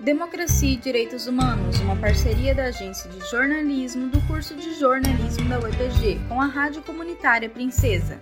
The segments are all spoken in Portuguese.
Democracia e Direitos Humanos, uma parceria da Agência de Jornalismo do curso de Jornalismo da UEPG com a Rádio Comunitária Princesa.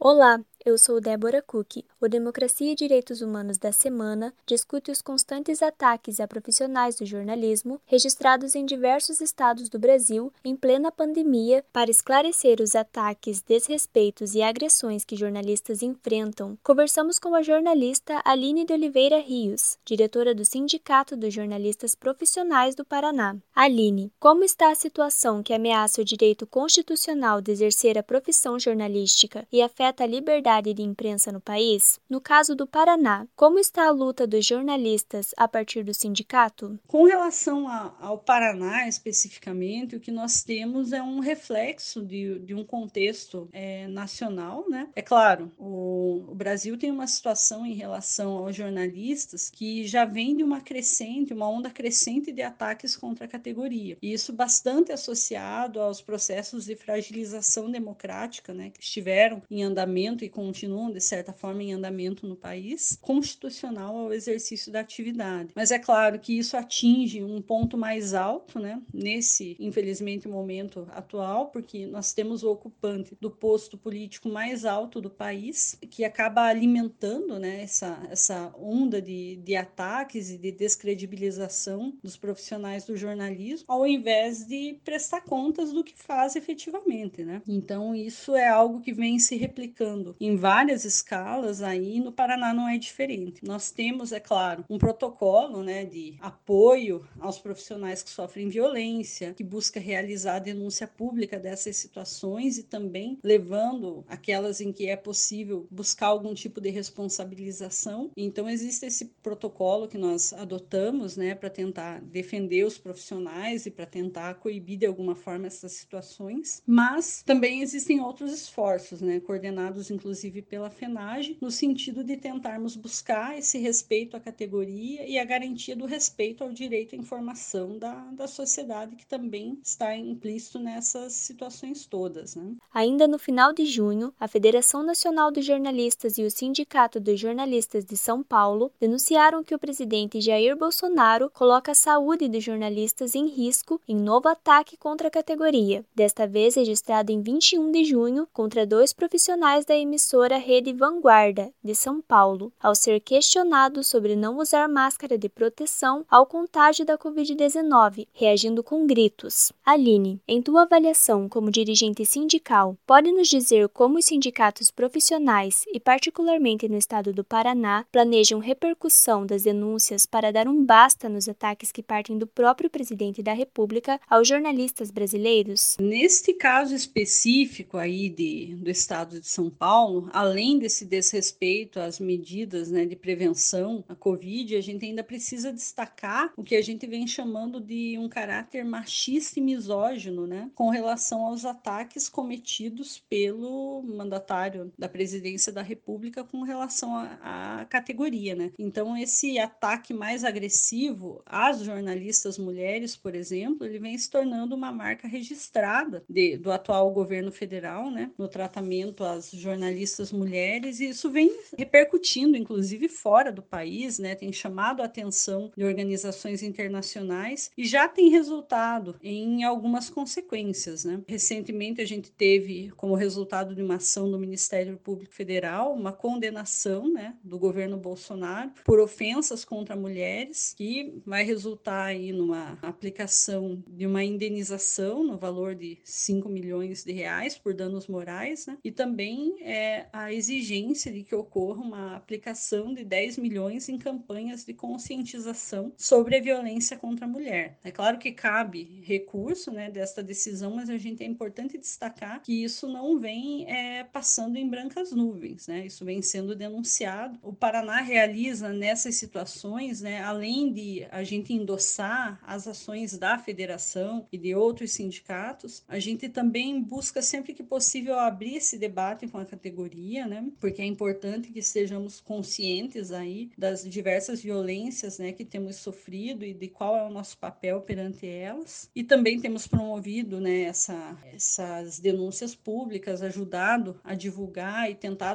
Olá, eu sou Débora Cook. O Democracia e Direitos Humanos da Semana discute os constantes ataques a profissionais do jornalismo registrados em diversos estados do Brasil em plena pandemia para esclarecer os ataques, desrespeitos e agressões que jornalistas enfrentam. Conversamos com a jornalista Aline de Oliveira Rios, diretora do Sindicato dos Jornalistas Profissionais do Paraná. Aline, como está a situação que ameaça o direito constitucional de exercer a profissão jornalística e afeta a liberdade liberdade de imprensa no país? No caso do Paraná, como está a luta dos jornalistas a partir do sindicato? Com relação a, ao Paraná especificamente, o que nós temos é um reflexo de, de um contexto é, nacional, né? É claro, o, o Brasil tem uma situação em relação aos jornalistas que já vem de uma crescente, uma onda crescente de ataques contra a categoria. E isso bastante associado aos processos de fragilização democrática, né, que estiveram em andamento e continuam, de certa forma, em andamento no país, constitucional ao exercício da atividade. Mas é claro que isso atinge um ponto mais alto, né, nesse, infelizmente, momento atual, porque nós temos o ocupante do posto político mais alto do país, que acaba alimentando né, essa, essa onda de, de ataques e de descredibilização dos profissionais do jornalismo, ao invés de prestar contas do que faz efetivamente. Né? Então, isso é algo que vem se replicando em várias escalas aí, no Paraná não é diferente. Nós temos, é claro, um protocolo né, de apoio aos profissionais que sofrem violência, que busca realizar a denúncia pública dessas situações e também levando aquelas em que é possível buscar algum tipo de responsabilização. Então, existe esse protocolo que nós adotamos né, para tentar defender os profissionais e para tentar coibir de alguma forma essas situações, mas também existem outros esforços, né, coordenados inclusive pela FENAGE, no sentido de tentarmos buscar esse respeito à categoria e a garantia do respeito ao direito à informação da, da sociedade, que também está implícito nessas situações todas. Né? Ainda no final de junho, a Federação Nacional dos Jornalistas e o Sindicato dos Jornalistas de São Paulo denunciaram que o presidente Jair Bolsonaro coloca a saúde dos jornalistas em risco em novo ataque contra a categoria, desta vez registrado em 21 de junho contra dois profissionais da emissora Rede Vanguarda, de São Paulo, ao ser questionado sobre não usar máscara de proteção ao contágio da Covid-19, reagindo com gritos. Aline, em tua avaliação como dirigente sindical, pode nos dizer como os sindicatos profissionais, e particularmente no estado do Paraná, planejam repercussão das denúncias para dar um basta nos ataques que partem do próprio presidente da República aos jornalistas brasileiros? Neste caso específico aí de, do estado de São Paulo, além desse desrespeito às medidas né, de prevenção à Covid, a gente ainda precisa destacar o que a gente vem chamando de um caráter machista e misógino, né, com relação aos ataques cometidos pelo mandatário da presidência da República com relação à categoria, né. Então, esse ataque mais agressivo às jornalistas mulheres, por exemplo, ele vem se tornando uma marca registrada de, do atual governo federal, né, no tratamento às jornalistas mulheres, e isso vem repercutindo, inclusive fora do país, né? Tem chamado a atenção de organizações internacionais e já tem resultado em algumas consequências, né? Recentemente a gente teve, como resultado de uma ação do Ministério Público Federal, uma condenação, né, do governo Bolsonaro por ofensas contra mulheres, que vai resultar aí numa aplicação de uma indenização no valor de 5 milhões de reais por danos morais, né? E também é, a exigência de que ocorra uma aplicação de 10 milhões em campanhas de conscientização sobre a violência contra a mulher. É claro que cabe recurso né, desta decisão, mas a gente é importante destacar que isso não vem é, passando em brancas nuvens, né? isso vem sendo denunciado. O Paraná realiza nessas situações, né, além de a gente endossar as ações da federação e de outros sindicatos, a gente também busca sempre que possível abrir esse debate com a categoria né? Porque é importante que estejamos conscientes aí das diversas violências, né, que temos sofrido e de qual é o nosso papel perante elas. E também temos promovido, né, essa, essas denúncias públicas, ajudado a divulgar e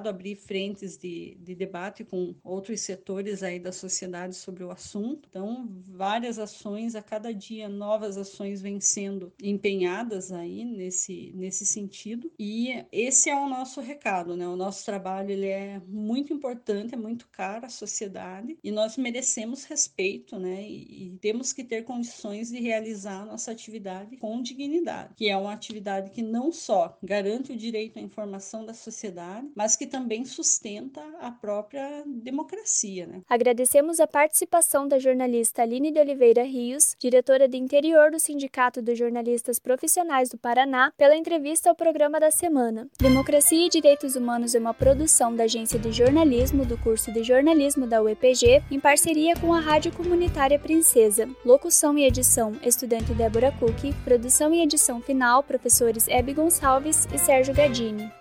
abrir frentes de, de debate com outros setores aí da sociedade sobre o assunto. Então, várias ações a cada dia, novas ações vêm sendo empenhadas aí nesse nesse sentido. E esse é o nosso recado, né? O nosso trabalho ele é muito importante, é muito caro à sociedade e nós merecemos respeito, né? E, e temos que ter condições de realizar a nossa atividade com dignidade, que é uma atividade que não só garante o direito à informação da sociedade, mas que também sustenta a própria democracia, né? Agradecemos a participação da jornalista Aline de Oliveira Rios, diretora de interior do Sindicato dos Jornalistas Profissionais do Paraná, pela entrevista ao programa da semana. Democracia e Direitos Humanos é uma produção da Agência de Jornalismo do curso de jornalismo da UEPG, em parceria com a Rádio Comunitária Princesa. Locução e edição: estudante Débora Cook. Produção e edição final: professores Hebe Gonçalves e Sérgio Gadini.